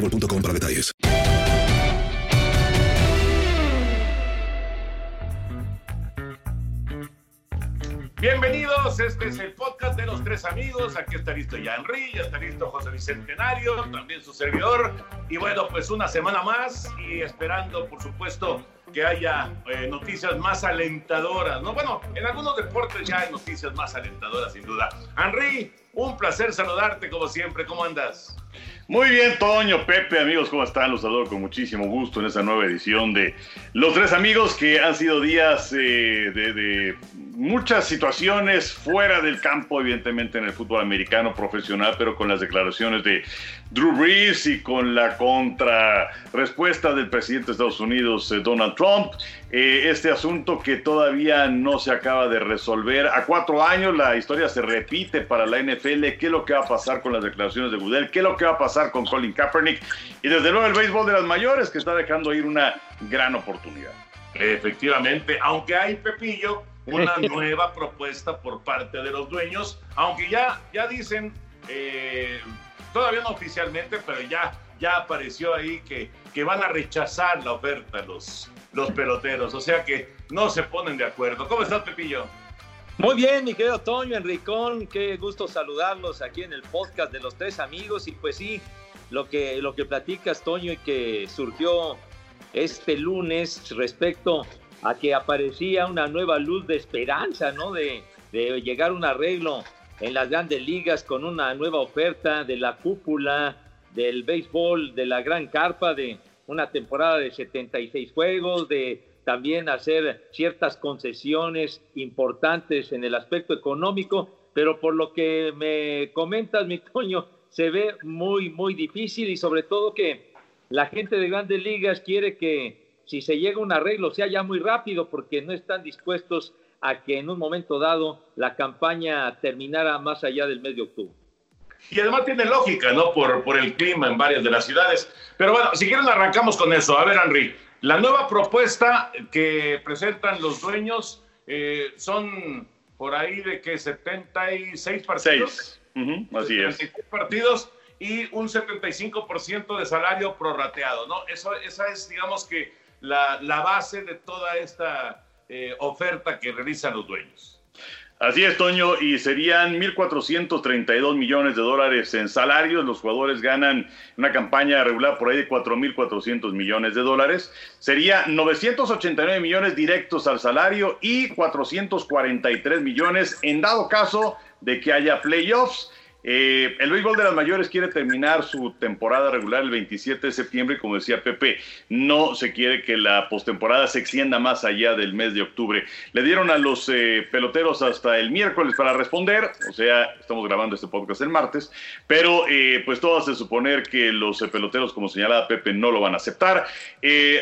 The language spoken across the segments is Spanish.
boostmobile.com para detalles. Bienvenidos, este es el podcast de los tres amigos. Aquí está listo ya Henry, ya está listo José Bicentenario, también su servidor. Y bueno, pues una semana más y esperando, por supuesto, que haya eh, noticias más alentadoras. No, bueno, en algunos deportes ya hay noticias más alentadoras, sin duda. Henry, un placer saludarte como siempre. ¿Cómo andas? Muy bien, Toño, Pepe, amigos, ¿cómo están? Los saludo con muchísimo gusto en esta nueva edición de Los Tres Amigos, que han sido días eh, de, muchas situaciones fuera del campo, evidentemente en el fútbol americano profesional, pero con las declaraciones de Drew Brees y con la contrarrespuesta del presidente de Estados Unidos, eh, Donald Trump. Eh, este asunto que todavía no se acaba de resolver. A cuatro años la historia se repite para la NFL. ¿Qué es lo que va a pasar con las declaraciones de Goodell? ¿Qué es lo que va a pasar con Colin Kaepernick? Y desde luego el béisbol de las mayores que está dejando ir una gran oportunidad. Efectivamente, aunque hay Pepillo, una nueva propuesta por parte de los dueños, aunque ya, ya dicen, eh, todavía no oficialmente, pero ya, ya apareció ahí que, que van a rechazar la oferta los, los peloteros, o sea que no se ponen de acuerdo. ¿Cómo estás, Pepillo? Muy bien, mi querido Toño, Enricón, qué gusto saludarlos aquí en el podcast de los tres amigos y pues sí, lo que, lo que platicas, Toño, y que surgió este lunes respecto a que aparecía una nueva luz de esperanza, ¿no? De, de llegar a un arreglo en las grandes ligas con una nueva oferta de la cúpula del béisbol, de la gran carpa, de una temporada de 76 juegos, de también hacer ciertas concesiones importantes en el aspecto económico, pero por lo que me comentas, mi Toño, se ve muy, muy difícil y sobre todo que la gente de grandes ligas quiere que si se llega a un arreglo sea ya muy rápido porque no están dispuestos a que en un momento dado la campaña terminara más allá del mes de octubre. Y además tiene lógica, ¿no? Por, por el clima en varias de las ciudades. Pero bueno, si quieren arrancamos con eso. A ver, Henry, la nueva propuesta que presentan los dueños eh, son por ahí de que 76 partidos. Seis. Uh -huh, así 76 es. partidos y un 75% de salario prorrateado, ¿no? Eso, esa es, digamos que, la, la base de toda esta eh, oferta que realizan los dueños. Así es, Toño, y serían 1.432 millones de dólares en salarios. Los jugadores ganan una campaña regular por ahí de 4.400 millones de dólares. Sería 989 millones directos al salario y 443 millones en dado caso de que haya playoffs. Eh, el béisbol de las mayores quiere terminar su temporada regular el 27 de septiembre y como decía Pepe, no se quiere que la postemporada se extienda más allá del mes de octubre. Le dieron a los eh, peloteros hasta el miércoles para responder, o sea, estamos grabando este podcast el martes, pero eh, pues todo hace suponer que los peloteros, como señalaba Pepe, no lo van a aceptar.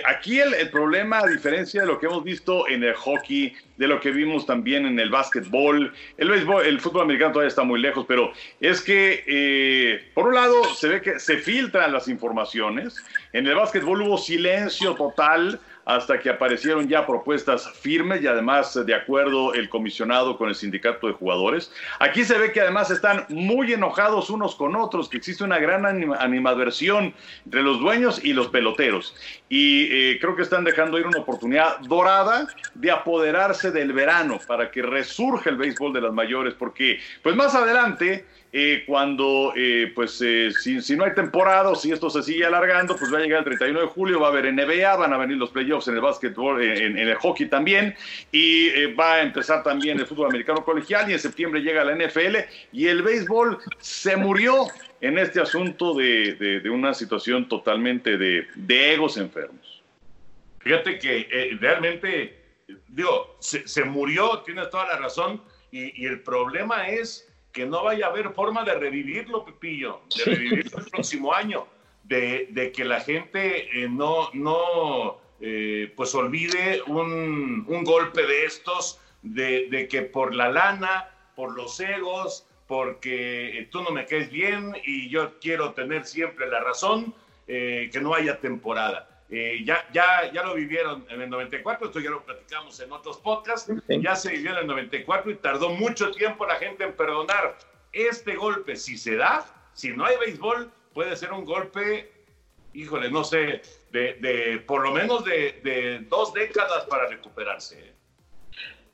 aquí el, el problema, a diferencia de lo que hemos visto en el hockey, de lo que vimos también en el básquetbol. El el fútbol americano todavía está muy lejos, pero es que, eh, por un lado, se ve que se filtran las informaciones. En el básquetbol hubo silencio total hasta que aparecieron ya propuestas firmes y además de acuerdo el comisionado con el sindicato de jugadores. Aquí se ve que además están muy enojados unos con otros, que existe una gran animadversión entre los dueños y los peloteros. Y eh, creo que están dejando ir una oportunidad dorada de apoderarse del verano para que resurja el béisbol de las mayores, porque pues más adelante eh, cuando, eh, pues, eh, si, no hay temporada si esto se sigue alargando, pues va a llegar el 31 de julio, va a haber NBA, van a venir los playoffs en el básquetbol, en, el hockey también, y va a empezar también el fútbol americano colegial, y en septiembre llega la NFL, y el béisbol se murió en este asunto de, una situación totalmente de, egos enfermos. Fíjate que realmente, digo, se, murió, tienes toda la razón, y el problema es que no vaya a haber forma de revivirlo, Pepillo, de revivirlo el próximo año, de, que la gente eh, no, no eh, pues olvide un, golpe de estos, de, que por la lana, por los egos, porque tú no me caes bien y yo quiero tener siempre la razón, eh, que no haya temporada. Eh, ya, ya, ya lo vivieron en el 94, esto ya lo platicamos en otros podcasts, ya se vivió en el 94 y tardó mucho tiempo la gente en perdonar. Este golpe, si se da, si no hay béisbol, puede ser un golpe, híjole, no sé, de, por lo menos de, dos décadas para recuperarse.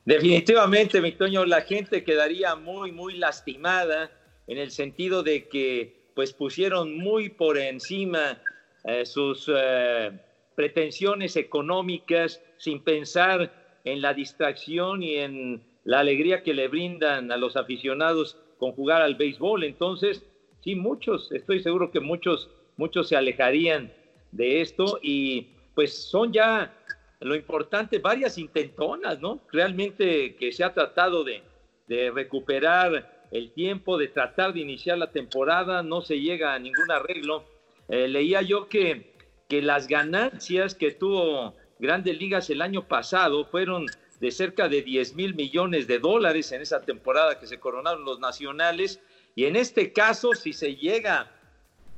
Definitivamente, mi la gente quedaría muy, muy lastimada en el sentido de que pues pusieron muy por encima eh, sus eh, pretensiones económicas sin pensar en la distracción y en la alegría que le brindan a los aficionados con jugar al béisbol. Entonces, sí, muchos, estoy seguro que muchos, muchos se alejarían de esto y pues son ya lo importante, varias intentonas, ¿no? Realmente que se ha tratado de, de recuperar el tiempo, de tratar de iniciar la temporada, no se llega a ningún arreglo. Eh, leía yo que que las ganancias que tuvo Grandes Ligas el año pasado fueron de cerca de 10 mil millones de dólares en esa temporada que se coronaron los nacionales. Y en este caso, si se llega,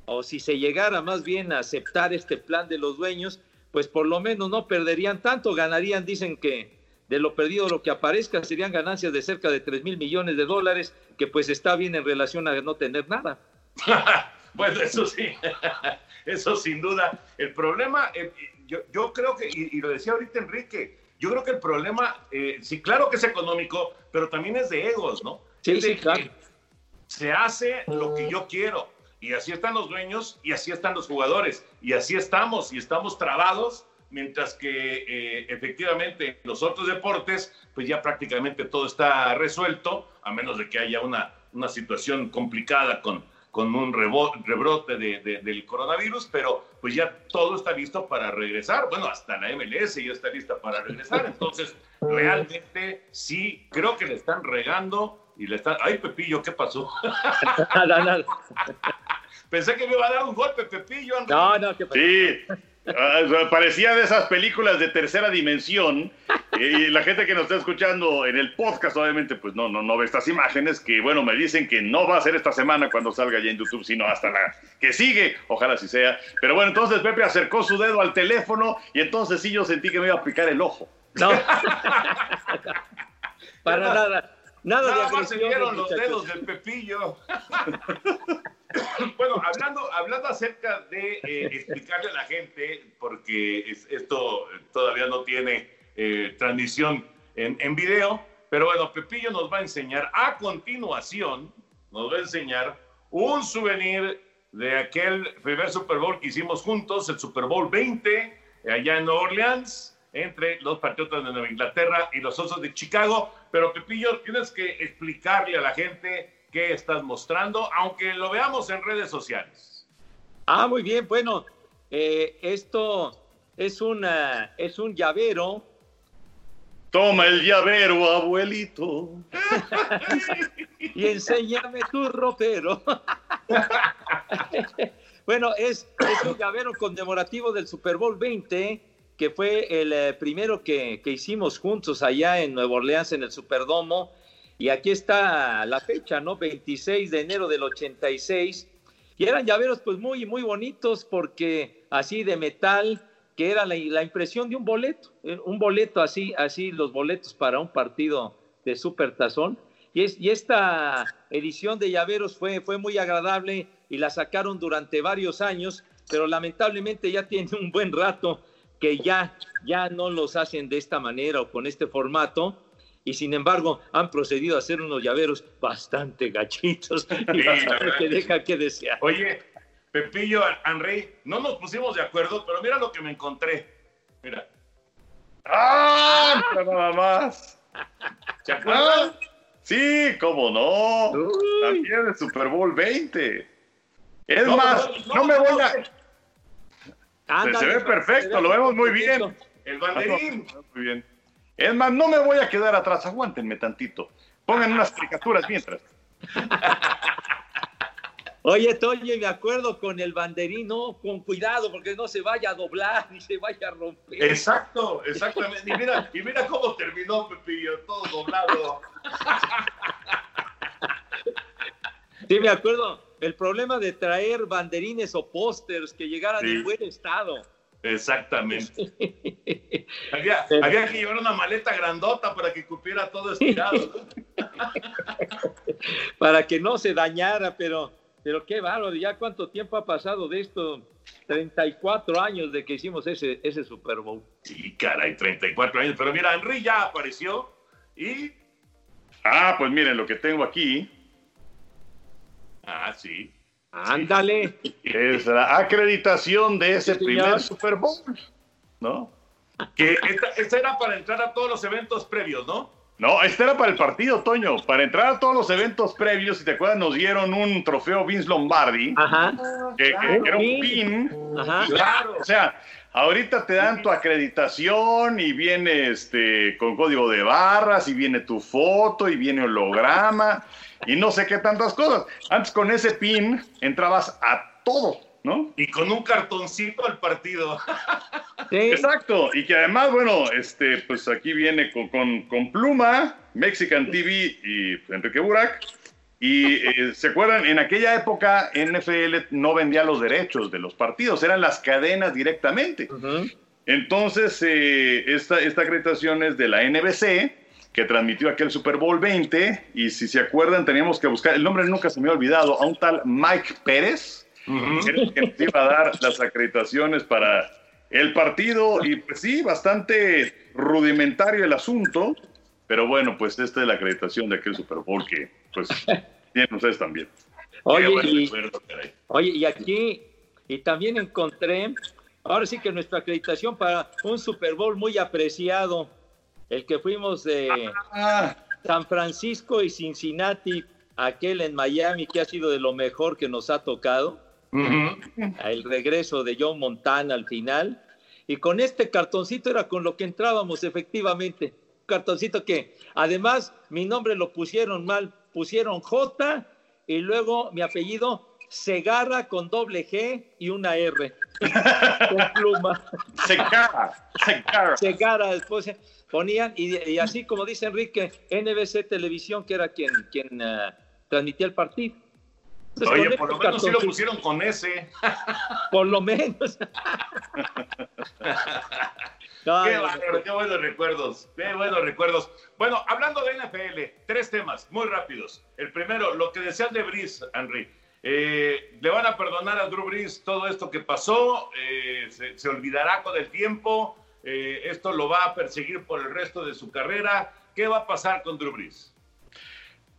o si se llegara más bien a aceptar este plan de los dueños, pues por lo menos no perderían tanto, ganarían, dicen que de lo perdido lo que aparezca serían ganancias de cerca de 3 mil millones de dólares, que pues está bien en relación a no tener nada. bueno, eso sí. eso sin duda. El problema, eh, yo, creo que, y, lo decía ahorita Enrique, yo creo que el problema, eh, sí, claro que es económico, pero también es de egos, ¿no? Sí, sí, claro. Se hace lo que yo quiero. Y así están los dueños y así están los jugadores. Y así estamos y estamos trabados, mientras que eh, efectivamente en los otros deportes, pues ya prácticamente todo está resuelto, a menos de que haya una, una situación complicada con, con un rebrote de, del coronavirus, pero pues ya todo está listo para regresar. Bueno, hasta la MLS ya está lista para regresar. Entonces, realmente sí, creo que le están regando y le están... Ay, Pepillo, ¿qué pasó? nada, nada. Pensé que me iba a dar un golpe, Pepillo. No, no, ¿qué pasó? Sí. Ah, parecía de esas películas de tercera dimensión y la gente que nos está escuchando en el podcast obviamente pues no, no, no ve estas imágenes que bueno me dicen que no va a ser esta semana cuando salga ya en YouTube sino hasta la que sigue, ojalá así sea. Pero bueno entonces Pepe acercó su dedo al teléfono y entonces sí yo sentí que me iba a picar el ojo. No. Para nada nada, nada más se vieron los dedos del Pepillo. Bueno, hablando, hablando acerca de eh, explicarle a la gente, porque esto todavía no tiene eh, transmisión en, video, pero bueno, Pepillo nos va a enseñar a continuación, nos va a enseñar un souvenir de aquel primer Super Bowl que hicimos juntos, el Super Bowl 20, allá en Nueva Orleans, entre los Patriotas de Nueva Inglaterra y los Osos de Chicago. Pero Pepillo, tienes que explicarle a la gente qué estás mostrando, aunque lo veamos en redes sociales. Ah, muy bien, bueno, eh, esto es, una, es un llavero. Toma el llavero, abuelito. y enséñame tu ropero. bueno, es, es, un llavero conmemorativo del Super Bowl 20, que fue el eh, primero que, que, hicimos juntos allá en Nueva Orleans, en el Superdomo. Y aquí está la fecha, ¿no? 26 de enero del 86. Y eran llaveros pues muy, muy bonitos porque así de metal, que era la, la, impresión de un boleto, eh, un boleto así, así los boletos para un partido de Super Tazón. Y, es, y esta edición de llaveros fue, fue muy agradable y la sacaron durante varios años, pero lamentablemente ya tiene un buen rato que ya, ya no los hacen de esta manera o con este formato. Y sin embargo, han procedido a hacer unos llaveros bastante gachitos y Sí, bastante que deja que desear. Oye, Pepillo, Henry, no nos pusimos de acuerdo, pero mira lo que me encontré. Mira, ¡Ah! Nada más. ¿se acuerdan? Sí, cómo no. También el Super Bowl 20. Es No, más, no, no, no, me voy a. Se, Ándale, se ve perfecto, lo vemos muy bien. El banderín. Muy bien. Es más, no me voy a quedar atrás, aguántenme tantito. Pongan unas caricaturas mientras. Oye, Toño, y me acuerdo con el banderín, no, con cuidado, porque no se vaya a doblar ni se vaya a romper. Exacto, exactamente. Y mira, y mira cómo terminó Pepillo, todo doblado. Sí, me acuerdo. El problema de traer banderines o pósters que llegaran Sí. en buen estado. Exactamente. Había, había que llevar una maleta grandota para que cupiera todo estirado. para que no se dañara, pero, pero qué bárbaro, ya cuánto tiempo ha pasado de esto, 34 años de que hicimos ese, ese Super Bowl. Sí, caray, 34 años. Pero mira, Henry ya apareció y. Ah, pues miren lo que tengo aquí. Ah, sí. Ándale. Es la acreditación de ese Sí, primer Super Bowl. ¿No? Que esta, esta era para entrar a todos los eventos previos, ¿no? No, este era para el partido, Toño. Para entrar a todos los eventos previos, si te acuerdas, nos dieron un trofeo Vince Lombardi. Ajá. que, que era un pin. Ajá. Claro. O sea, ahorita te dan tu acreditación y viene este con código de barras y viene tu foto y viene holograma y no sé qué tantas cosas. Antes con ese pin entrabas a todo, ¿no? Y con un cartoncito al partido. Sí. Exacto, y que además, bueno, este, pues aquí viene con, con- con Pluma, Mexican TV y Enrique Burak. Y eh, se acuerdan, en aquella época NFL no vendía los derechos de los partidos, eran las cadenas directamente. Entonces, eh, esta, esta acreditación es de la NBC, que transmitió aquel Super Bowl 20, y si se acuerdan, teníamos que buscar, el nombre nunca se me ha olvidado, a un tal Mike Pérez, el que nos iba a dar las acreditaciones para el partido, y pues sí, bastante rudimentario el asunto, pero bueno, pues esta es la acreditación de aquel Super Bowl que, pues, tienen ustedes también. Y, oye, y aquí, y también encontré, ahora sí que nuestra acreditación para un Super Bowl muy apreciado, el que fuimos de Ah, San Francisco y Cincinnati, aquel en Miami que ha sido de lo mejor que nos ha tocado. El regreso de John Montana al final. Y con este cartoncito era con lo que entrábamos efectivamente. Un cartoncito que además mi nombre lo pusieron mal, pusieron J y luego mi apellido Segarra con doble G y una R. con pluma. se caga, se caga. Segarra después ponían, y, y así como dice Enrique, NBC Televisión, que era quien, quien eh, transmitía el partido. Entonces, Oye, por lo menos sí lo pusieron con ese. Por lo menos. No, Qué no, qué buenos recuerdos, qué buenos recuerdos. Bueno, hablando de NFL, tres temas muy rápidos. El primero, lo que decías de Brice, Henry. Eh, le van a perdonar a Drew Brees todo esto que pasó, eh, se, se olvidará con el tiempo, eh, esto lo va a perseguir por el resto de su carrera. ¿Qué va a pasar con Drew Brees?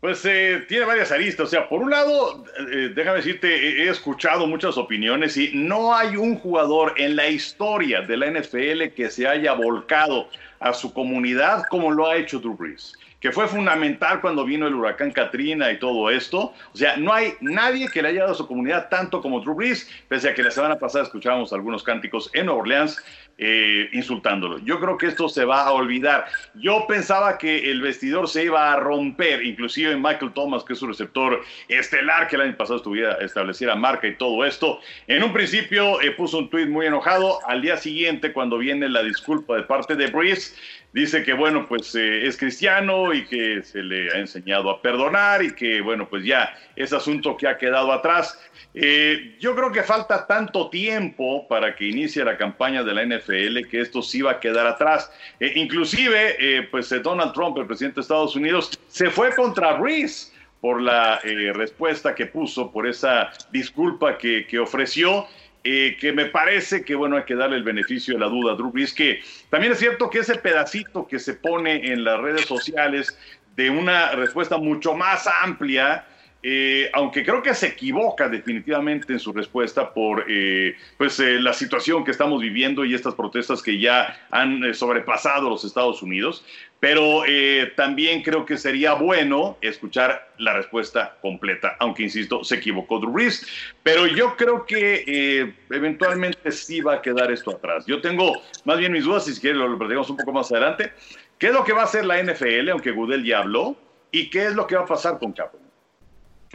Pues eh, tiene varias aristas. O sea, por un lado, eh, déjame decirte, he escuchado muchas opiniones y no hay un jugador en la historia de la NFL que se haya volcado a su comunidad como lo ha hecho Drew Brees. Que fue fundamental cuando vino el huracán Katrina y todo esto. O sea, no hay nadie que le haya dado a su comunidad tanto como Drew Brees, pese a que la semana pasada escuchábamos algunos cánticos en Orleans eh, insultándolo. Yo creo que esto se va a olvidar. Yo pensaba que el vestidor se iba a romper, inclusive Michael Thomas, que es su receptor estelar, que el año pasado estuviera estableciera marca y todo esto. En un principio eh, puso un tuit muy enojado. Al día siguiente, cuando viene la disculpa de parte de Breeze, dice que bueno, pues eh, es cristiano y que se le ha enseñado a perdonar y que bueno, pues ya es asunto que ha quedado atrás. Eh, yo creo que falta tanto tiempo para que inicie la campaña de la NFL que esto sí va a quedar atrás. Eh, inclusive, pues Donald Trump, el presidente de Estados Unidos, se fue contra Breeze por la respuesta que puso, por esa disculpa que, que ofreció. Eh, que me parece que bueno hay que darle el beneficio de la duda Drew Brees, que también es cierto que ese pedacito que se pone en las redes sociales de una respuesta mucho más amplia, eh, aunque creo que se equivoca definitivamente en su respuesta por eh, pues, la situación que estamos viviendo y estas protestas que ya han sobrepasado los Estados Unidos, pero eh, también creo que sería bueno escuchar la respuesta completa, aunque insisto, se equivocó Drew Brees. Pero yo creo que eh, eventualmente sí va a quedar esto atrás. Yo tengo más bien mis dudas, si quieren lo platicamos un poco más adelante. ¿Qué es lo que va a hacer la NFL, aunque Goodell ya habló? ¿Y qué es lo que va a pasar con Capo?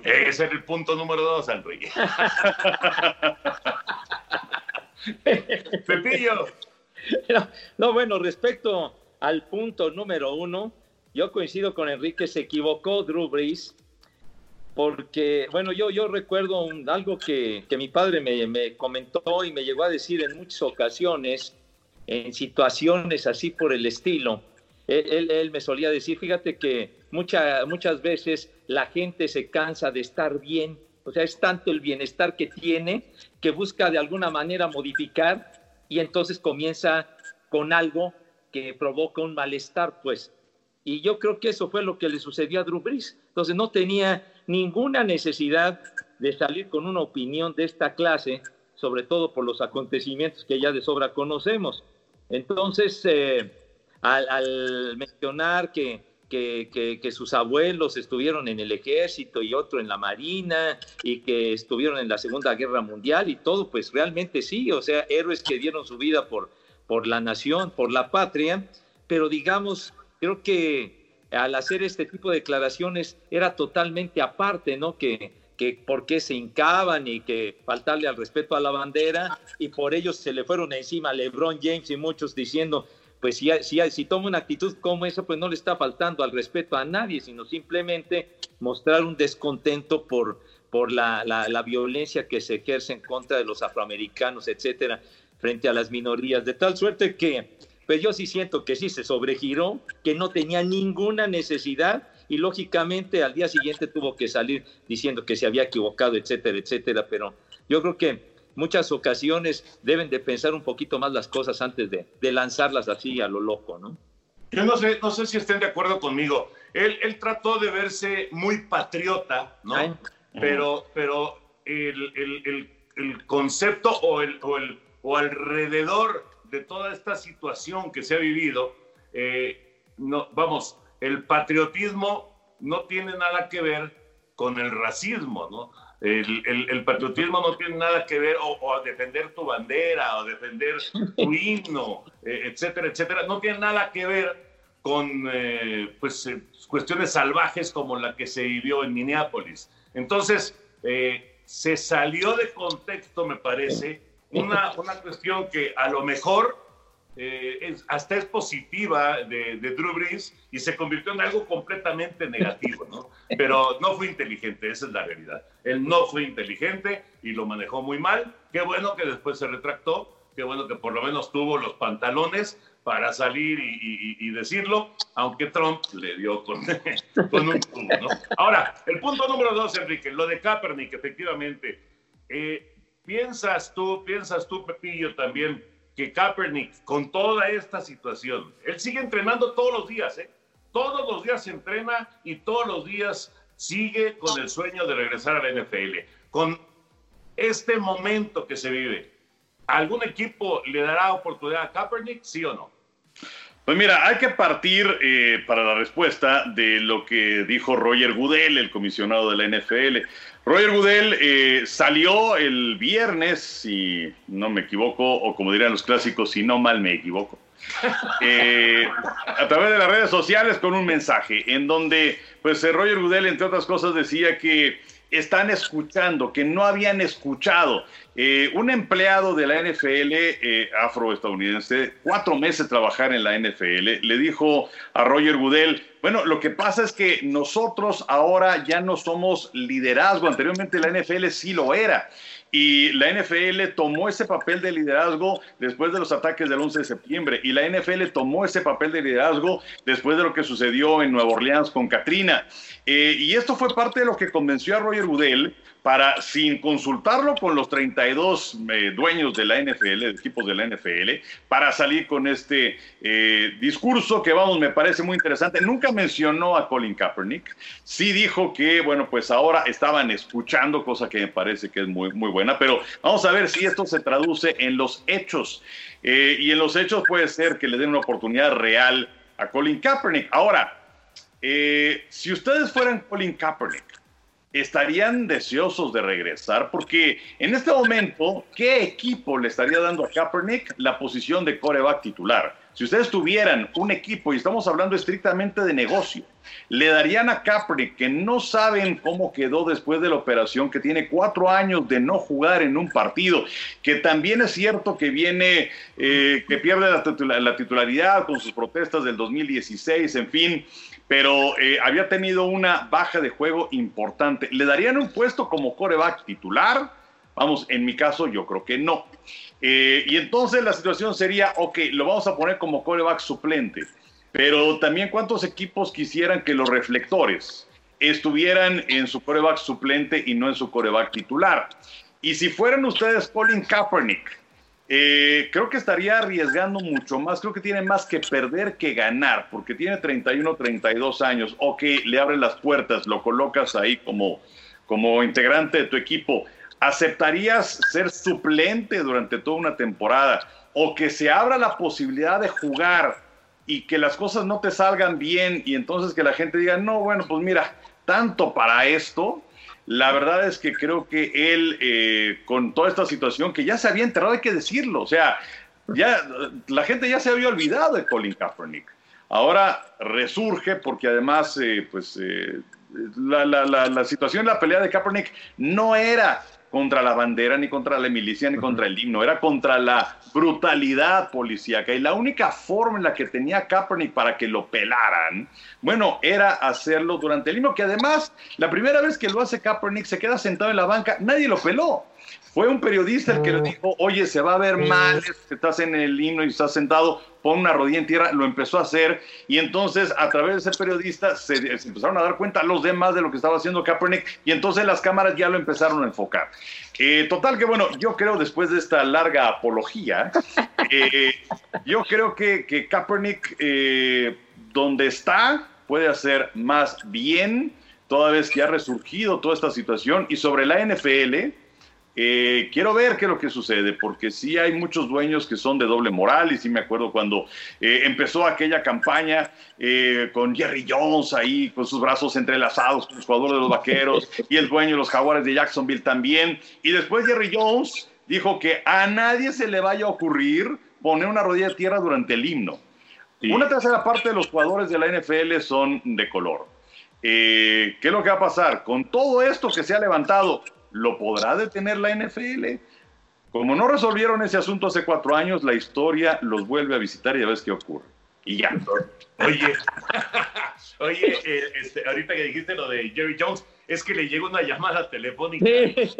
Ese es el punto número dos, Enrique. Pepillo. no, bueno, respecto al punto número uno, yo coincido con Enrique, se equivocó Drew Brees, porque, bueno, yo, yo recuerdo algo que, que, mi padre me, me, comentó y me llegó a decir en muchas ocasiones, en situaciones así por el estilo. Él, él, me solía decir, fíjate que mucha, muchas veces la gente se cansa de estar bien, o sea, es tanto el bienestar que tiene que busca de alguna manera modificar y entonces comienza con algo que provoca un malestar, pues. Y yo creo que eso fue lo que le sucedió a Drew Brees. Entonces no tenía ninguna necesidad de salir con una opinión de esta clase, sobre todo por los acontecimientos que ya de sobra conocemos. Entonces, eh, al, mencionar que, que, sus abuelos estuvieron en el ejército y otro en la marina y que estuvieron en la Segunda Guerra Mundial y todo, pues realmente sí, o sea, héroes que dieron su vida por, por la nación, por la patria, pero digamos, creo que al hacer este tipo de declaraciones era totalmente aparte, ¿no? Que, que por qué se hincaban y que faltarle al respeto a la bandera y por ellos se le fueron encima LeBron James y muchos diciendo, pues si, si, si toma una actitud como esa, pues no le está faltando al respeto a nadie, sino simplemente mostrar un descontento por, por la, la, la violencia que se ejerce en contra de los afroamericanos, etcétera frente a las minorías, de tal suerte que, pues yo sí siento que sí se sobregiró, que no tenía ninguna necesidad y lógicamente al día siguiente tuvo que salir diciendo que se había equivocado, etcétera, etcétera, pero yo creo que muchas ocasiones deben de pensar un poquito más las cosas antes de, de lanzarlas así a lo loco, ¿no? Yo no sé, no sé si estén de acuerdo conmigo. Él, él trató de verse muy patriota, ¿no? Pero, pero el, el, el, el concepto o el, o o alrededor de toda esta situación que se ha vivido, eh, no, vamos, el patriotismo no tiene nada que ver con el racismo, ¿no? El, patriotismo no tiene nada que ver o, defender tu bandera o defender tu himno, eh, etcétera, etcétera. No tiene nada que ver con eh, pues, cuestiones salvajes como la que se vivió en Minneapolis. Entonces, se salió de contexto, me parece, una, una cuestión que a lo mejor eh, hasta es positiva de, de, Drew Brees y se convirtió en algo completamente negativo, ¿no? Pero no fue inteligente, esa es la realidad. Él no fue inteligente y lo manejó muy mal. Qué bueno que después se retractó, qué bueno que por lo menos tuvo los pantalones para salir y, y, decirlo, aunque Trump le dio con, con un tubo, ¿no? Ahora, el punto número dos, Enrique, lo de Kaepernick, efectivamente. Eh, ¿Piensas tú, piensas tú, Pepillo, también que Kaepernick, con toda esta situación, él sigue entrenando todos los días, ¿eh? Todos los días se entrena y todos los días sigue con el sueño de regresar a la NFL. Con este momento que se vive, ¿algún equipo le dará oportunidad a Kaepernick, sí o no? Pues mira, hay que partir eh, para la respuesta de lo que dijo Roger Goodell, el comisionado de la NFL. Roger Goodell eh, salió el viernes, si no me equivoco, o como dirían los clásicos, si no mal me equivoco, eh, a través de las redes sociales con un mensaje en donde, pues, Roger Goodell, entre otras cosas, decía que están escuchando, que no habían escuchado. Eh, un empleado de la NFL eh, afroestadounidense, cuatro meses trabajar en la NFL, le dijo a Roger Goodell, bueno, lo que pasa es que nosotros ahora ya no somos liderazgo, anteriormente la NFL sí lo era. Y la NFL tomó ese papel de liderazgo después de los ataques del 11 de septiembre. Y la NFL tomó ese papel de liderazgo después de lo que sucedió en Nueva Orleans con Katrina. Eh, y esto fue parte de lo que convenció a Roger Goodell para, sin consultarlo con los 32 eh, dueños de la NFL, de equipos de la NFL, para salir con este eh, discurso que, vamos, me parece muy interesante. Nunca mencionó a Colin Kaepernick. Sí dijo que, bueno, pues ahora estaban escuchando, cosa que me parece que es muy, muy buena, pero vamos a ver si esto se traduce en los hechos. Eh, y en los hechos puede ser que le den una oportunidad real a Colin Kaepernick. Ahora, si ustedes fueran Colin Kaepernick, estarían deseosos de regresar porque en este momento, ¿qué equipo le estaría dando a Kaepernick la posición de coreback titular? Si ustedes tuvieran un equipo, y estamos hablando estrictamente de negocio, le darían a Kaepernick, que no saben cómo quedó después de la operación, que tiene cuatro años de no jugar en un partido, que también es cierto que viene, eh, que pierde la, titularidad con sus protestas del 2016, en fin, pero eh, había tenido una baja de juego importante. ¿Le darían un puesto como coreback titular? Vamos, en mi caso yo creo que no. Eh, y entonces la situación sería, ok, lo vamos a poner como coreback suplente, pero también cuántos equipos quisieran que los reflectores estuvieran en su coreback suplente y no en su coreback titular. Y si fueran ustedes Colin Kaepernick, eh, creo que estaría arriesgando mucho más. Creo que tiene más que perder que ganar, porque tiene 31, 32 años. Ok, le abres las puertas, lo colocas ahí como, como integrante de tu equipo. ¿Aceptarías ser suplente durante toda una temporada? O que se abra la posibilidad de jugar y que las cosas no te salgan bien y entonces que la gente diga, no, bueno, pues mira, tanto para esto, la verdad es que creo que él, eh, con toda esta situación, que ya se había enterrado, hay que decirlo, o sea, ya la gente ya se había olvidado de Colin Kaepernick. Ahora resurge porque además, eh, pues, eh, la, la, la, situación en la pelea de Kaepernick no era contra la bandera, ni contra la milicia, ni contra el himno, era contra la brutalidad policíaca. Y la única forma en la que tenía Kaepernick para que lo pelaran, bueno, era hacerlo durante el himno, que además, la primera vez que lo hace Kaepernick, se queda sentado en la banca, nadie lo peló. Fue un periodista el que le dijo, oye, se va a ver mal, estás en el himno y estás sentado, pon una rodilla en tierra, lo empezó a hacer y entonces a través de ese periodista se, empezaron a dar cuenta los demás de lo que estaba haciendo Kaepernick y entonces las cámaras ya lo empezaron a enfocar. Eh, total que bueno, yo creo después de esta larga apología, eh, yo creo que, que Kaepernick eh, donde está puede hacer más bien toda vez que ha resurgido toda esta situación y sobre la NFL eh, quiero ver qué es lo que sucede, porque sí hay muchos dueños que son de doble moral, y sí me acuerdo cuando eh, empezó aquella campaña eh, con Jerry Jones ahí, con sus brazos entrelazados con los jugadores de los vaqueros, y el dueño de los jaguares de Jacksonville también. Y después Jerry Jones dijo que a nadie se le vaya a ocurrir poner una rodilla de tierra durante el himno. Una tercera parte de los jugadores de la NFL son de color. ¿Qué es lo que va a pasar? Con todo esto que se ha levantado, ¿Lo podrá detener la NFL? Como no resolvieron ese asunto hace cuatro años, la historia los vuelve a visitar y ya ves qué ocurre. Y ya. Oye, oye, eh, este, ahorita que dijiste lo de Jerry Jones, es que le llegó una llamada telefónica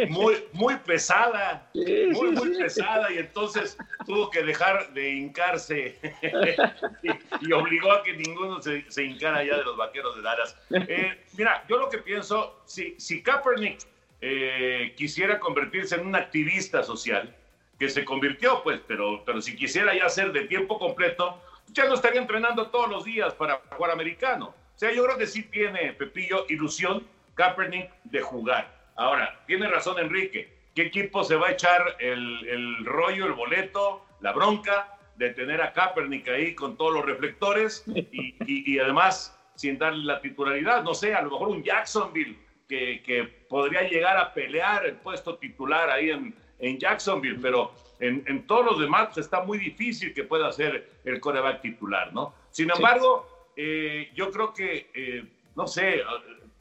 muy, muy pesada, muy, muy pesada, y entonces tuvo que dejar de hincarse y, obligó a que ninguno se, se, hincara ya de los vaqueros de Dallas. Eh, mira, yo lo que pienso, si, si Kaepernick eh, quisiera convertirse en un activista social, que se convirtió, pues, pero, pero si quisiera ya ser de tiempo completo, ya no estaría entrenando todos los días para jugar americano. O sea, yo creo que sí tiene Pepillo ilusión Kaepernick de jugar. Ahora, tiene razón Enrique. ¿Qué equipo se va a echar el, el rollo, el boleto, la bronca de tener a Kaepernick ahí con todos los reflectores y, y- y además sin darle la titularidad. No sé, a lo mejor un Jacksonville que, que podría llegar a pelear el puesto titular ahí en, en Jacksonville, pero en, en todos los demás pues, está muy difícil que pueda ser el coreback titular, ¿no? Sin embargo, eh, yo creo que, eh, no sé,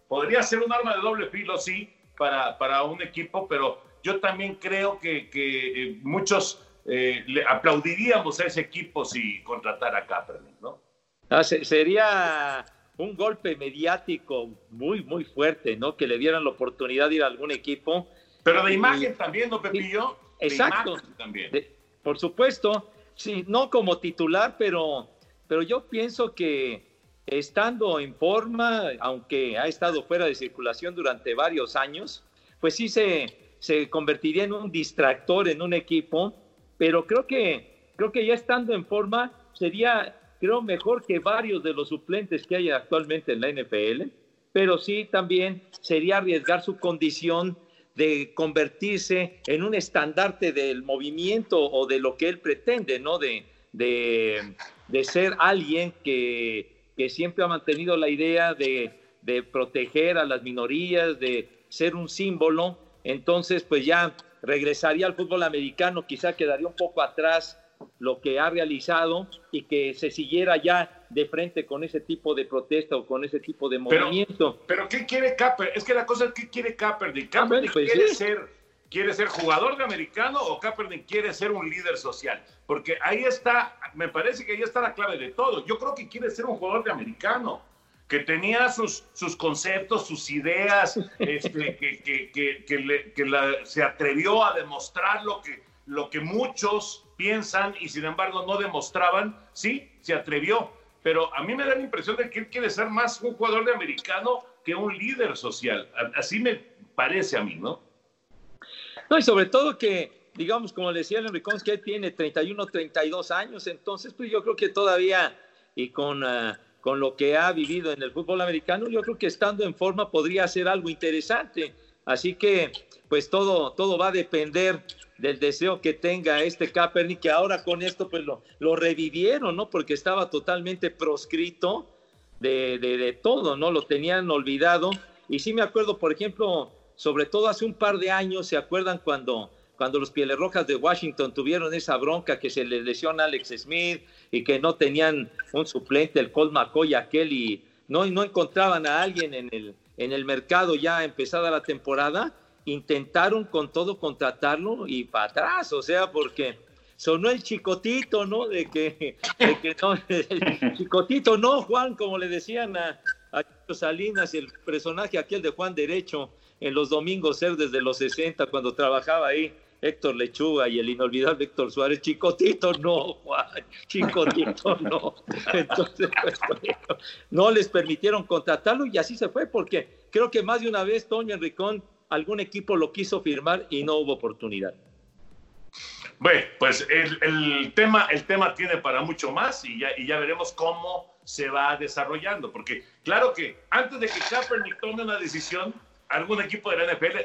podría ser un arma de doble filo, sí, para, para un equipo, pero yo también creo que, que, eh, muchos le aplaudiríamos a ese equipo si contratara a Kaepernick, ¿no? Ah, se- sería un golpe mediático muy, muy fuerte, ¿no? Que le dieran la oportunidad de ir a algún equipo. Pero de imagen también, ¿no, Pepillo? De Exacto. imagen también. De- por supuesto, sí, no como titular, pero, pero yo pienso que estando en forma, aunque ha estado fuera de circulación durante varios años, pues sí se, se convertiría en un distractor en un equipo, pero creo que, creo que ya estando en forma sería, creo, mejor que varios de los suplentes que hay actualmente en la NFL, pero sí también sería arriesgar su condición de convertirse en un estandarte del movimiento o de lo que él pretende, ¿no? De, de, de ser alguien que, que siempre ha mantenido la idea de, de proteger a las minorías, de ser un símbolo. Entonces, pues ya regresaría al fútbol americano, quizá quedaría un poco atrás lo que ha realizado y que se siguiera ya de frente con ese tipo de protesta o con ese tipo de Pero- movimiento. Pero ¿qué quiere Kaepernick? Es que la cosa es ¿qué quiere Kaepernick? ¿Kaepernick pues quiere, sí. ser, quiere ser jugador de americano o Kaepernick quiere ser un líder social? Porque ahí está, me parece que ahí está la clave de todo. Yo creo que quiere ser un jugador de americano, que tenía sus, sus conceptos, sus ideas, este, que, que- que- que le- que la- se atrevió a demostrar lo que, lo que muchos piensan y sin embargo no demostraban. Sí, se atrevió. Pero a mí me da la impresión de que él quiere ser más un jugador de americano que un líder social. Así me parece a mí, ¿no? No, y sobre todo que, digamos, como le decía el Enricón, que él tiene 31, 32 años, entonces pues yo creo que todavía, y con, ah, con lo que ha vivido en el fútbol americano, yo creo que estando en forma podría hacer algo interesante. Así que, pues todo, todo va a depender del deseo que tenga este Kaepernick, que ahora con esto pues lo, lo revivieron, ¿no? Porque estaba totalmente proscrito de, de, de todo, ¿no? Lo tenían olvidado. Y sí me acuerdo, por ejemplo, sobre todo hace un par de años, ¿se acuerdan cuando, cuando los Pieles Rojas de Washington tuvieron esa bronca que se les lesiona Alex Smith y que no tenían un suplente, el Colt McCoy aquel, y no, no encontraban a alguien en el, en el mercado ya empezada la temporada? Intentaron con todo contratarlo y para atrás, o sea, porque sonó el chicotito, ¿no? De que, de que no, chicotito no, Juan, como le decían a, a Salinas, el personaje aquel de Juan Derecho en los domingos ser desde los 60 cuando trabajaba ahí Héctor Lechuga y el inolvidable Héctor Suárez, chicotito no, Juan, chicotito no. Entonces, pues, no les permitieron contratarlo y así se fue porque creo que más de una vez Toño Enricón, algún equipo lo quiso firmar y no hubo oportunidad. Bueno, pues el, el tema, el tema tiene para mucho más y ya, y ya veremos cómo se va desarrollando. Porque claro que antes de que Kaepernick tome una decisión, algún equipo de la NFL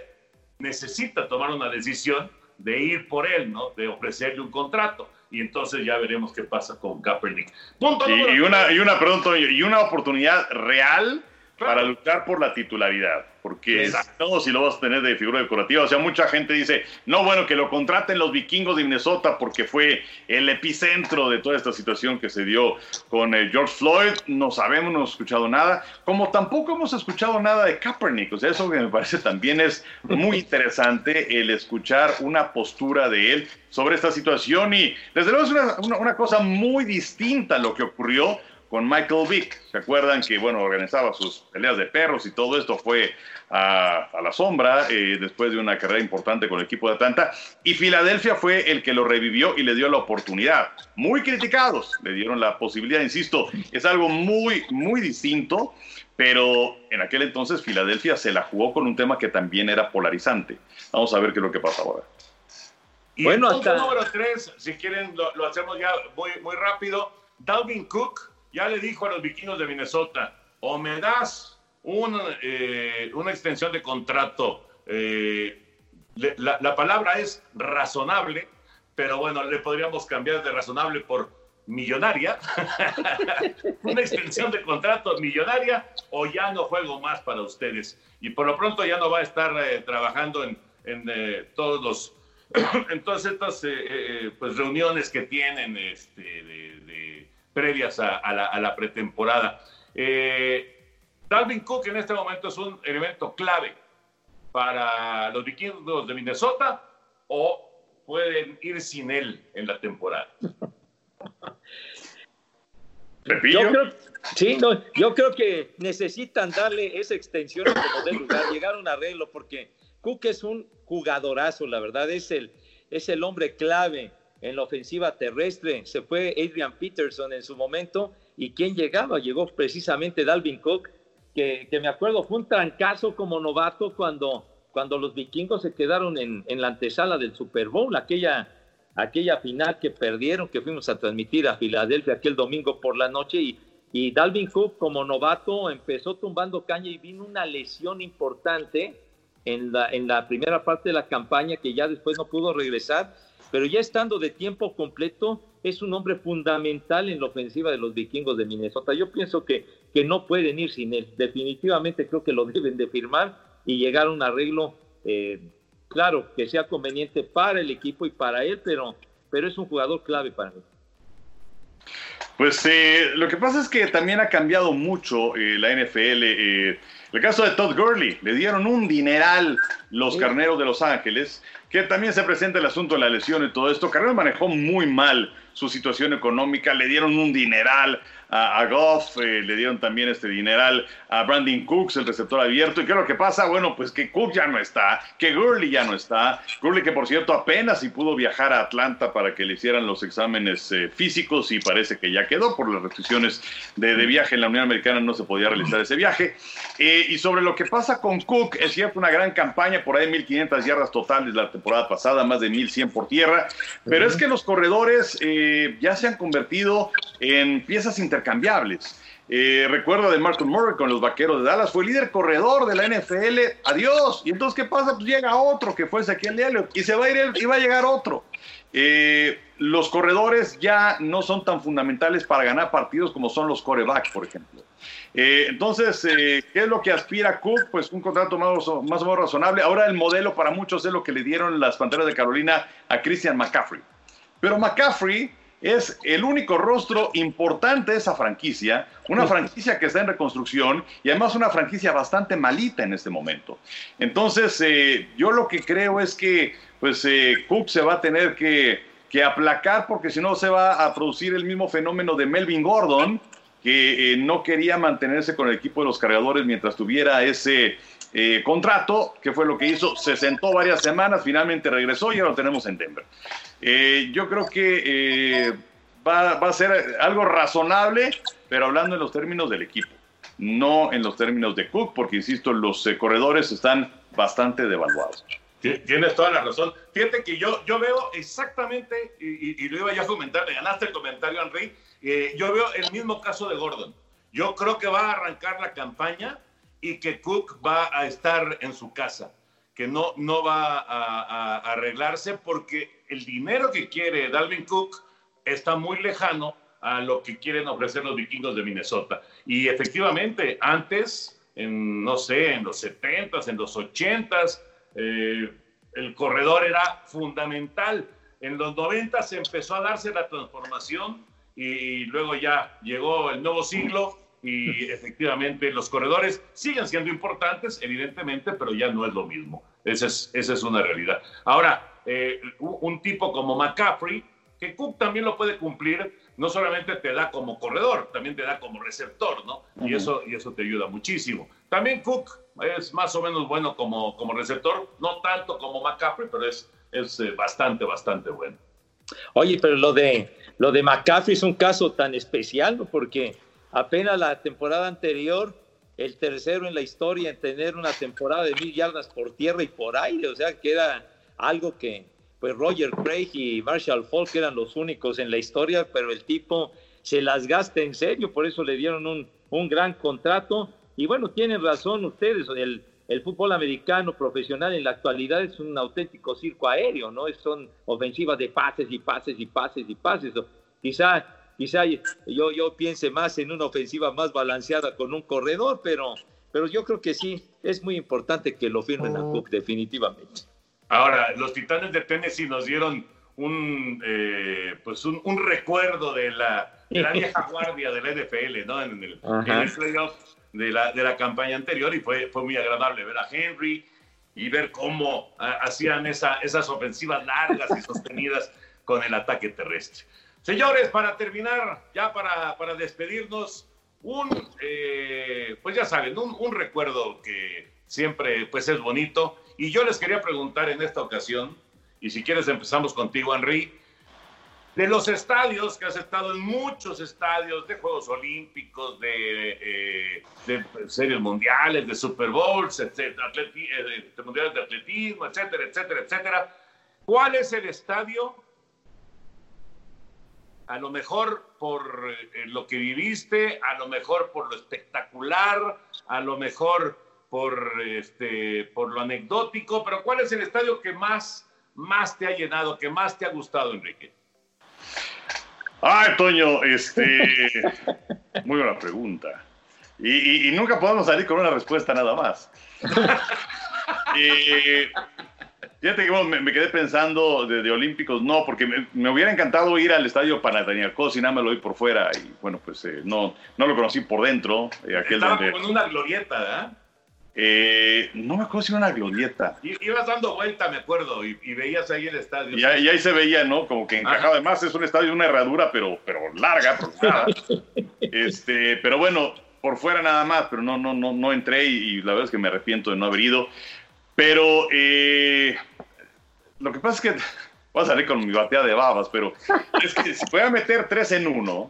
necesita tomar una decisión de ir por él, ¿no? De ofrecerle un contrato. Y entonces ya veremos qué pasa con Kaepernick. Punto Y, y una, y una, Toño, y una oportunidad real para luchar por la titularidad. Porque no, si lo vas a tener de figura decorativa. O sea, mucha gente dice, no, bueno, que lo contraten los vikingos de Minnesota porque fue el epicentro de toda esta situación que se dio con eh, George Floyd. No sabemos, no hemos escuchado nada. Como tampoco hemos escuchado nada de Kaepernick. O sea, eso que me parece también es muy interesante el escuchar una postura de él sobre esta situación. Y desde luego es una, una- una cosa muy distinta a lo que ocurrió con Michael Vick. ¿Se acuerdan que, bueno, organizaba sus peleas de perros y todo esto fue a, a la sombra eh, después de una carrera importante con el equipo de Atlanta? Y Filadelfia fue el que lo revivió y le dio la oportunidad. Muy criticados, le dieron la posibilidad, insisto, es algo muy, muy distinto, pero en aquel entonces Filadelfia se la jugó con un tema que también era polarizante. Vamos a ver qué es lo que pasa ahora. Y Bueno, el punto hasta- número tres, si quieren, lo, lo hacemos ya muy, muy rápido. Dalvin Cook ya le dijo a los vikingos de Minnesota, o me das un, eh, una extensión de contrato, eh, la, la palabra es razonable, pero bueno, le podríamos cambiar de razonable por millonaria, una extensión de contrato millonaria o ya no juego más para ustedes. Y por lo pronto ya no va a estar eh, trabajando en, en todos los en estas pues, reuniones que tienen este, previas a, la, a, la, pretemporada. Dalvin Cook en este momento es un elemento clave para los vikingos de Minnesota o pueden ir sin él en la temporada. Yo creo, sí, no, yo creo que necesitan darle esa extensión a como de lugar, llegar a un arreglo, porque Cook es un jugadorazo, la verdad, es el, es el hombre clave en la ofensiva terrestre. Se fue Adrian Peterson en su momento, y ¿quién llegaba? Llegó precisamente Dalvin Cook, que, me acuerdo fue un trancazo como novato cuando, cuando los vikingos se quedaron en, en la antesala del Super Bowl, aquella aquella final que perdieron, que fuimos a transmitir a Filadelfia aquel domingo por la noche y, y Dalvin Cook como novato empezó tumbando caña y vino una lesión importante en la, en la primera parte de la campaña que ya después no pudo regresar, pero ya estando de tiempo completo es un hombre fundamental en la ofensiva de los vikingos de Minnesota. Yo pienso que, que no pueden ir sin él. Definitivamente creo que lo deben de firmar y llegar a un arreglo eh, claro, que sea conveniente para el equipo y para él, pero, pero es un jugador clave para mí. Pues eh, lo que pasa es que también ha cambiado mucho eh, la NFL. Eh, el caso de Todd Gurley, le dieron un dineral los carneros de Los Ángeles, que también se presenta el asunto de la lesión y todo esto. Carnero manejó muy mal su situación económica, le dieron un dineral a, Goff, eh, le dieron también este dineral a Brandon Cooks, el receptor abierto. ¿Y qué es lo que pasa? Bueno, pues que Cook ya no está, que Gurley ya no está. Gurley que por cierto apenas si pudo viajar a Atlanta para que le hicieran los exámenes eh, físicos y parece que ya quedó por las restricciones de, viaje en la Unión Americana, no se podía realizar ese viaje. Eh, y sobre lo que pasa con Cook, es cierto, una gran campaña, por ahí 1.500 yardas totales la temporada pasada, más de 1.100 por tierra, pero es que los corredores ya se han convertido en piezas intercambiables. Eh, recuerdo de Martin Murray con los vaqueros de Dallas, fue líder corredor de la NFL, adiós. Y entonces, ¿qué pasa? Pues llega otro que fue Ezequiel Elliott y se va a ir y va a llegar otro. Eh, los corredores ya no son tan fundamentales para ganar partidos como son los corebacks, por ejemplo. Eh, entonces, ¿qué es lo que aspira Cook? Pues un contrato más, más o menos razonable. Ahora el modelo para muchos es lo que le dieron las Panteras de Carolina a Christian McCaffrey. Pero McCaffrey es el único rostro importante de esa franquicia, una franquicia que está en reconstrucción y además una franquicia bastante malita en este momento. Entonces, eh, yo lo que creo es que pues eh, Cook se va a tener que, aplacar porque si no se va a producir el mismo fenómeno de Melvin Gordon, que eh, no quería mantenerse con el equipo de los cargadores mientras tuviera ese contrato, que fue lo que hizo, se sentó varias semanas, finalmente regresó y ahora lo tenemos en Denver. Eh, yo creo que eh, va, a ser algo razonable, pero hablando en los términos del equipo, no en los términos de Cook, porque insisto, los eh, corredores están bastante devaluados. Tienes toda la razón. Fíjate que yo, yo veo exactamente, y, lo iba ya a comentar, ganaste el comentario, Henry, yo veo el mismo caso de Gordon. Yo creo que va a arrancar la campaña y que Cook va a estar en su casa que no, no va a, arreglarse porque el dinero que quiere Dalvin Cook está muy lejano a lo que quieren ofrecer los vikingos de Minnesota. Y efectivamente, antes, en, no sé, en los 70s, en los 80s, eh, el corredor era fundamental. En los 90 se empezó a darse la transformación y luego ya llegó el nuevo siglo y efectivamente los corredores siguen siendo importantes, evidentemente, pero ya no es lo mismo. Esa es, esa es una realidad. Ahora, eh, un tipo como McCaffrey, que Cook también lo puede cumplir, no solamente te da como corredor, también te da como receptor, ¿no? Y eso, y eso te ayuda muchísimo. También Cook es más o menos bueno como, como receptor, no tanto como McCaffrey, pero es, es eh, bastante, bastante bueno. Oye, pero lo de, lo de McCaffrey es un caso tan especial, ¿no? Porque apenas la temporada anterior, el tercero en la historia en tener una temporada de mil yardas por tierra y por aire, o sea que era algo que pues Roger Craig y Marshall Falk eran los únicos en la historia, pero el tipo se las gasta en serio, por eso le dieron un, un gran contrato. Y bueno, tienen razón ustedes, el, el fútbol americano profesional en la actualidad es un auténtico circo aéreo, ¿no? Son ofensivas de pases y pases y pases y pases. Quizá, quizá yo, yo piense más en una ofensiva más balanceada con un corredor, pero, pero yo creo que sí, es muy importante que lo firmen a Cook, definitivamente. Ahora, los Titanes de Tennessee nos dieron un, eh, pues un, recuerdo de la, vieja guardia del NFL, ¿no? En el, en el playoff de la, de la campaña anterior y fue, fue muy agradable ver a Henry y ver cómo ah, hacían esa, esas ofensivas largas y sostenidas con el ataque terrestre. Señores, para terminar, ya para, para despedirnos, un, eh, pues ya saben, un, recuerdo que siempre pues es bonito. Y yo les quería preguntar en esta ocasión, y si quieres empezamos contigo, Henry, de los estadios, que has estado en muchos estadios de Juegos Olímpicos, de, eh, series mundiales, de Super Bowls, etcétera, eh, de mundiales de atletismo, etcétera, etcétera, etcétera. ¿Cuál es el estadio? A lo mejor por eh, lo que viviste, a lo mejor por lo espectacular, a lo mejor por, este, por lo anecdótico, pero ¿cuál es el estadio que más, más te ha llenado, que más te ha gustado, Enrique? Ay, Toño, este. Muy buena pregunta. Y, nunca podemos salir con una respuesta nada más. y, fíjate que me, quedé pensando de, Olímpicos, no, porque me, hubiera encantado ir al estadio Panathinaikos y nada me lo vi por fuera. Y bueno, pues eh, no, no lo conocí por dentro. Eh, aquel Estaba donde... como en una glorieta, ¿verdad? Eh, no me acuerdo si era una glorieta. ibas dando vuelta, me acuerdo, y, veías ahí el estadio. Y, ahí, se veía, ¿no? Como que encajaba. Además, es un estadio de una herradura, pero, pero larga, este, pero bueno, por fuera nada más, pero no, no, no, no entré y, la verdad es que me arrepiento de no haber ido. Pero eh, lo que pasa es que voy a salir con mi batea de babas, pero es que voy a meter tres en uno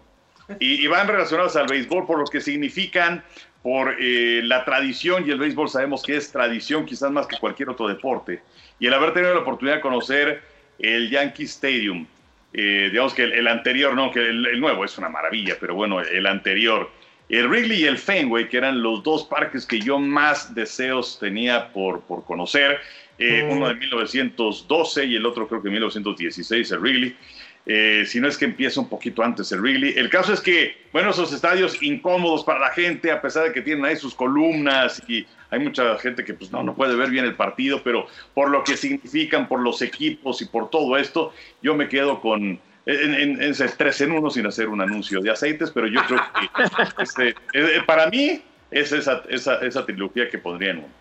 y, van relacionados al béisbol por lo que significan por eh, la tradición y el béisbol sabemos que es tradición quizás más que cualquier otro deporte. Y el haber tenido la oportunidad de conocer el Yankee Stadium, eh, digamos que el, anterior, no, que el, nuevo es una maravilla, pero bueno, el anterior, el Wrigley y el Fenway, que eran los dos parques que yo más deseos tenía por, por conocer, eh, uno de 1912 y el otro creo que 1916, el Wrigley. Eh, si no es que empieza un poquito antes el Wrigley. El caso es que, bueno, esos estadios incómodos para la gente, a pesar de que tienen ahí sus columnas y hay mucha gente que pues no, no puede ver bien el partido, pero por lo que significan, por los equipos y por todo esto, yo me quedo con, en, ese tres en uno sin hacer un anuncio de aceites, pero yo creo que este, eh, para mí es esa, esa, esa trilogía que pondría en uno.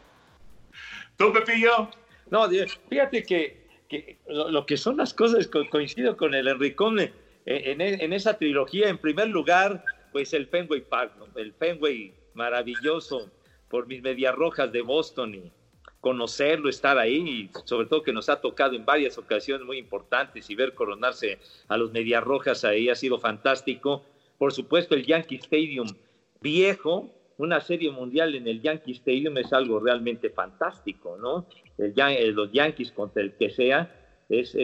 ¿Tú, Pepillo? No, fíjate que lo, que son las cosas, coincido con el Enricón eh, en, en, esa trilogía. En primer lugar, pues el Fenway Park, el Fenway maravilloso por mis medias rojas de Boston y conocerlo, estar ahí, y sobre todo que nos ha tocado en varias ocasiones muy importantes y ver coronarse a los medias rojas ahí ha sido fantástico. Por supuesto, el Yankee Stadium viejo, una serie mundial en el Yankee Stadium es algo realmente fantástico, ¿no? El, eh, los Yankees contra el que sea, es,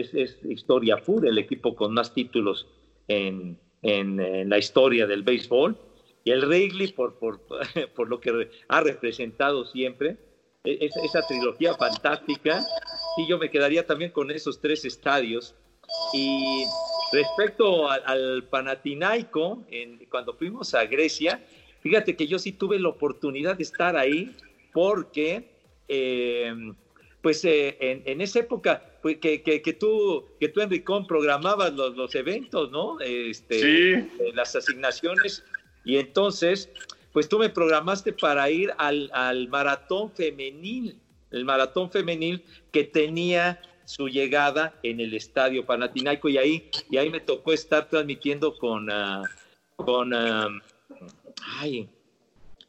historia pura, el equipo con más títulos en, la historia del béisbol. Y el Wrigley, por, por, lo que ha representado siempre, e, esa trilogía fantástica, sí, yo me quedaría también con esos tres estadios. Y respecto al, Panathinaiko, en, cuando fuimos a Grecia, Fíjate que yo sí tuve la oportunidad de estar ahí porque, eh, pues eh, en, esa época, pues, que, que, tú, que tú, Enricón, programabas los, los eventos, ¿no? Este, sí. Eh, las asignaciones. Y entonces, pues tú me programaste para ir al, al maratón femenil, el maratón femenil que tenía su llegada en el Estadio Panatinaico y ahí, y ahí me tocó estar transmitiendo con, ah, con ah, ay,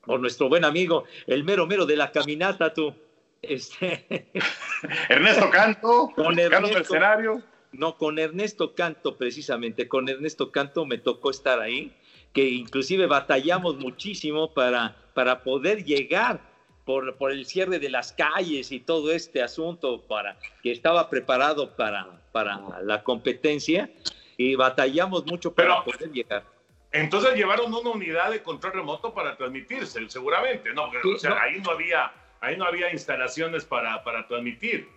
por nuestro buen amigo, el mero mero de la caminata, tú. Este... Ernesto Canto, con Ernesto, Mercenario. No, con Ernesto Canto, precisamente, con Ernesto Canto me tocó estar ahí, que inclusive batallamos muchísimo para, para poder llegar por, por, el cierre de las calles y todo este asunto para que estaba preparado para, para la competencia y batallamos mucho para poder llegar. Entonces llevaron una unidad de control remoto para transmitirse, seguramente, ¿no? o sea, ahí no había ahí no había instalaciones para, para transmitir.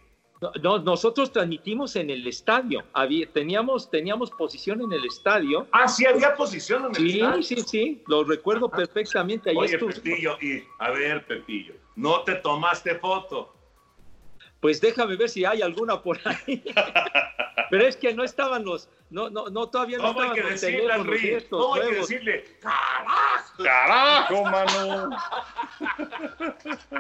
No, nosotros transmitimos en el estadio. Había, teníamos, teníamos posición en el estadio. Ah, sí, había posición en el sí, estadio. Sí, sí, sí. Lo recuerdo perfectamente. Ahí Oye. Pepillo, y a ver, Pepillo, no te tomaste foto. Pues déjame ver si hay alguna por ahí. Pero es que no estaban los, no, no, no todavía no ¿Cómo hay que decirle, estos ¿Cómo hay que decirle? ¡Carajo! ¡Carajo, mano!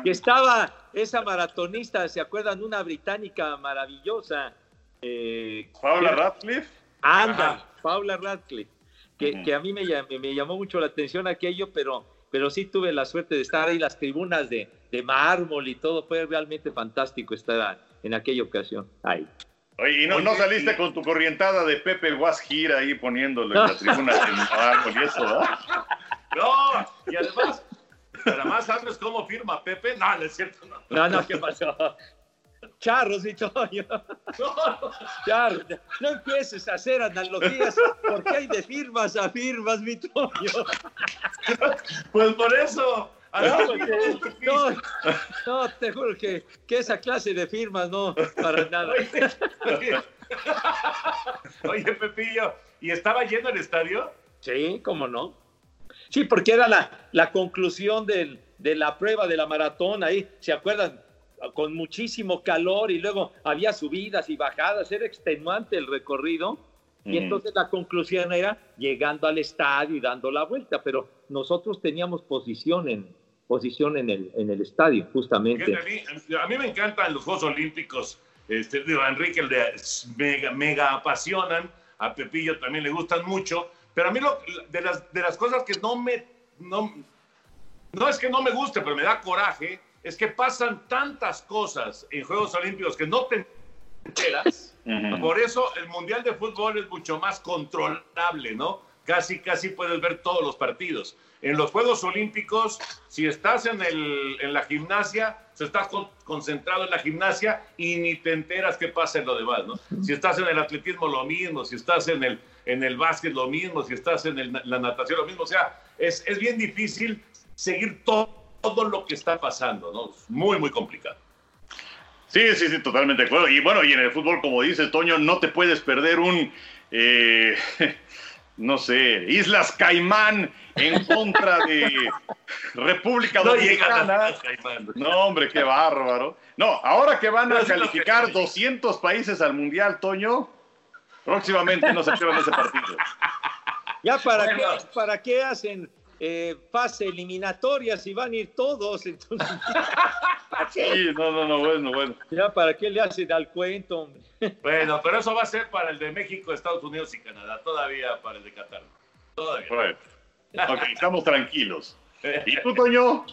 Que estaba esa maratonista, ¿se acuerdan? Una británica maravillosa. Eh, Paula que- Radcliffe. Anda, Ajá. Paula Radcliffe, que, que a mí me, me llamó mucho la atención aquello, pero, pero sí tuve la suerte de estar ahí, las tribunas de, de mármol y todo, fue realmente fantástico estar en aquella ocasión. Ahí. Oye, ¿y no, no Oye, saliste y- con tu corrientada de Pepe el Gira ahí poniéndolo en la tribuna de y eso, ¿verdad? No, y además, además, ¿sabes cómo firma Pepe? No, no es cierto, no. No, no, ¿qué pasó? Charros y Toño. No, Charros. No empieces a hacer analogías, porque hay de firmas a firmas, mi Toño. Pues por eso. No, porque- no, no, te juro que, que esa clase de firmas no, para nada. Oye, oye. Oye, Pepillo, ¿y estaba lleno el estadio? Sí, cómo no. Sí, porque era la, la conclusión del- de la prueba de la maratón ahí, ¿se acuerdan? Con muchísimo calor y luego había subidas y bajadas, era extenuante el recorrido. Y entonces la conclusión era llegando al estadio y dando la vuelta, pero nosotros teníamos posición en, posición en, el, en el estadio, justamente. A mí, a mí me encantan los Juegos Olímpicos. Este, digo, a Enrique el de, mega, mega apasionan, a Pepillo también le gustan mucho, pero a mí lo- de, las, de las cosas que no me... No, no es que no me guste, pero me da coraje, es que pasan tantas cosas en Juegos Olímpicos que no te enteras. Por eso el Mundial de Fútbol es mucho más controlable, ¿no? Casi, casi puedes ver todos los partidos. En los Juegos Olímpicos, si estás en, el, en la gimnasia, si estás con- concentrado en la gimnasia y ni te enteras qué pasa en lo demás, ¿no? Si estás en el atletismo, lo mismo. Si estás en el, en el básquet, lo mismo. Si estás en la natación, lo mismo. O sea, es, es bien difícil seguir todo, todo lo que está pasando, ¿no? Muy, muy complicado. Sí, sí, sí, totalmente de acuerdo. Y bueno, y en el fútbol, como dice Toño, no te puedes perder un, eh, no sé, Islas Caimán en contra de República Dominicana. No, hombre, qué bárbaro. No, ahora que van a calificar que- 200 países al Mundial, Toño, próximamente no se pierdan ese partido. Ya, ¿para, Bueno. qué, ¿para qué hacen eh, fase eliminatoria si van a ir todos? Entonces, Sí, no, no, no, bueno, bueno. ya, ¿para qué le hacen al cuento? hombre? Bueno, pero eso va a ser para el de México, Estados Unidos y Canadá. Todavía para el de Qatar. Todavía. Bueno. Ok, estamos tranquilos. ¿Y tú, Toño?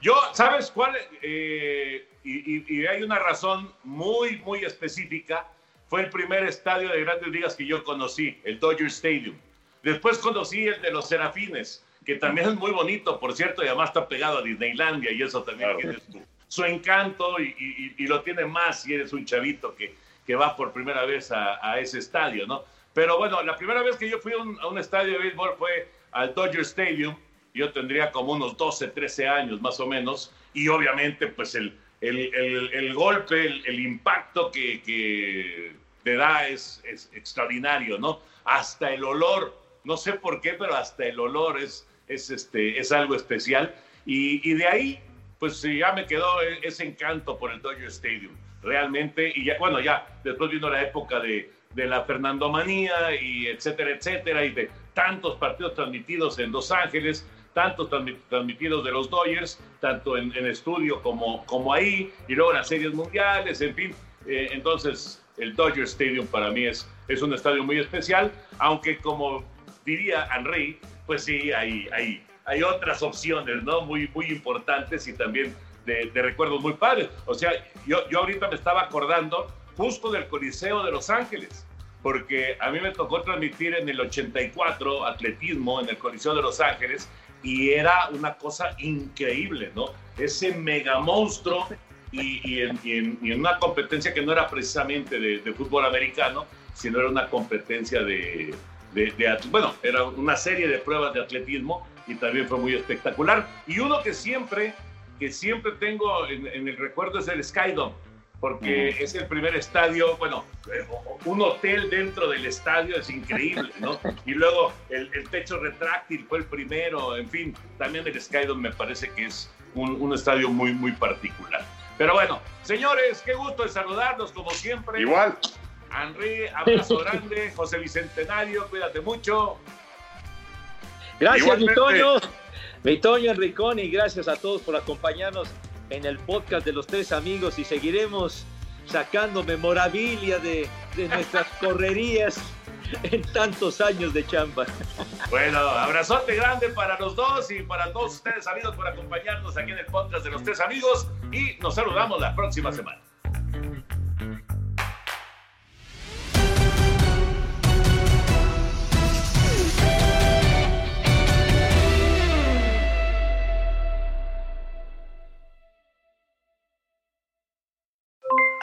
Yo, ¿sabes cuál? Eh, y, y- y hay una razón muy, muy específica. Fue el primer estadio de grandes ligas que yo conocí, el Dodger Stadium. Después conocí el de los Serafines, que también es muy bonito, por cierto, y además está pegado a Disneylandia y eso también Claro. tiene su, su encanto y, y- y lo tiene más si eres un chavito que, que va por primera vez a, a ese estadio, ¿no? Pero bueno, la primera vez que yo fui a un, a un estadio de béisbol fue al Dodger Stadium. Yo tendría como unos 12, 13 años más o menos. Y obviamente, pues el, el, el- el golpe, el, impacto que, que te da es, es extraordinario, ¿no? Hasta el olor, no sé por qué, pero hasta el olor es, es, este, es algo especial. Y, de ahí, pues ya me quedó e- ese encanto por el Dodger Stadium, realmente. Y ya, bueno, ya después vino la época de, de la Fernandomanía y etcétera, etcétera, y de tantos partidos transmitidos en Los Ángeles, tantos transmi- transmitidos de los Dodgers, tanto en, estudio como, como ahí, y luego las series mundiales, en fin. Eh, entonces, el Dodger Stadium para mí es, es un estadio muy especial, aunque como diría Henry, pues sí, hay, hay, hay otras opciones, ¿no? Muy, muy importantes y también de, de recuerdos muy padres. O sea, yo, yo ahorita me estaba acordando justo del Coliseo de Los Ángeles, porque a mí me tocó transmitir en el 84 atletismo en el Coliseo de Los Ángeles y era una cosa increíble, ¿no? Ese mega monstruo y, y en, y en- y en una competencia que no era precisamente de, de fútbol americano, sino era una competencia de, de, de at- bueno, era una serie de pruebas de atletismo y también fue muy espectacular. Y uno que siempre que siempre tengo en, en el recuerdo es el Skydome porque es el primer estadio, bueno, un hotel dentro del estadio es increíble, ¿no? Y luego el, el techo retráctil fue el primero, en fin, también el Skydome me parece que es un, un, estadio muy, muy particular. Pero bueno, señores, qué gusto de saludarlos como siempre. Igual. Henry, abrazo grande, José Bicentenario, cuídate mucho. Gracias, mi Toño. Mi Toño Enricón y gracias a todos por acompañarnos en el podcast de los tres amigos y seguiremos sacando memorabilia de, de nuestras correrías en tantos años de chamba. Bueno, abrazote grande para los dos y para todos ustedes amigos por acompañarnos aquí en el podcast de los tres amigos y nos saludamos la próxima semana.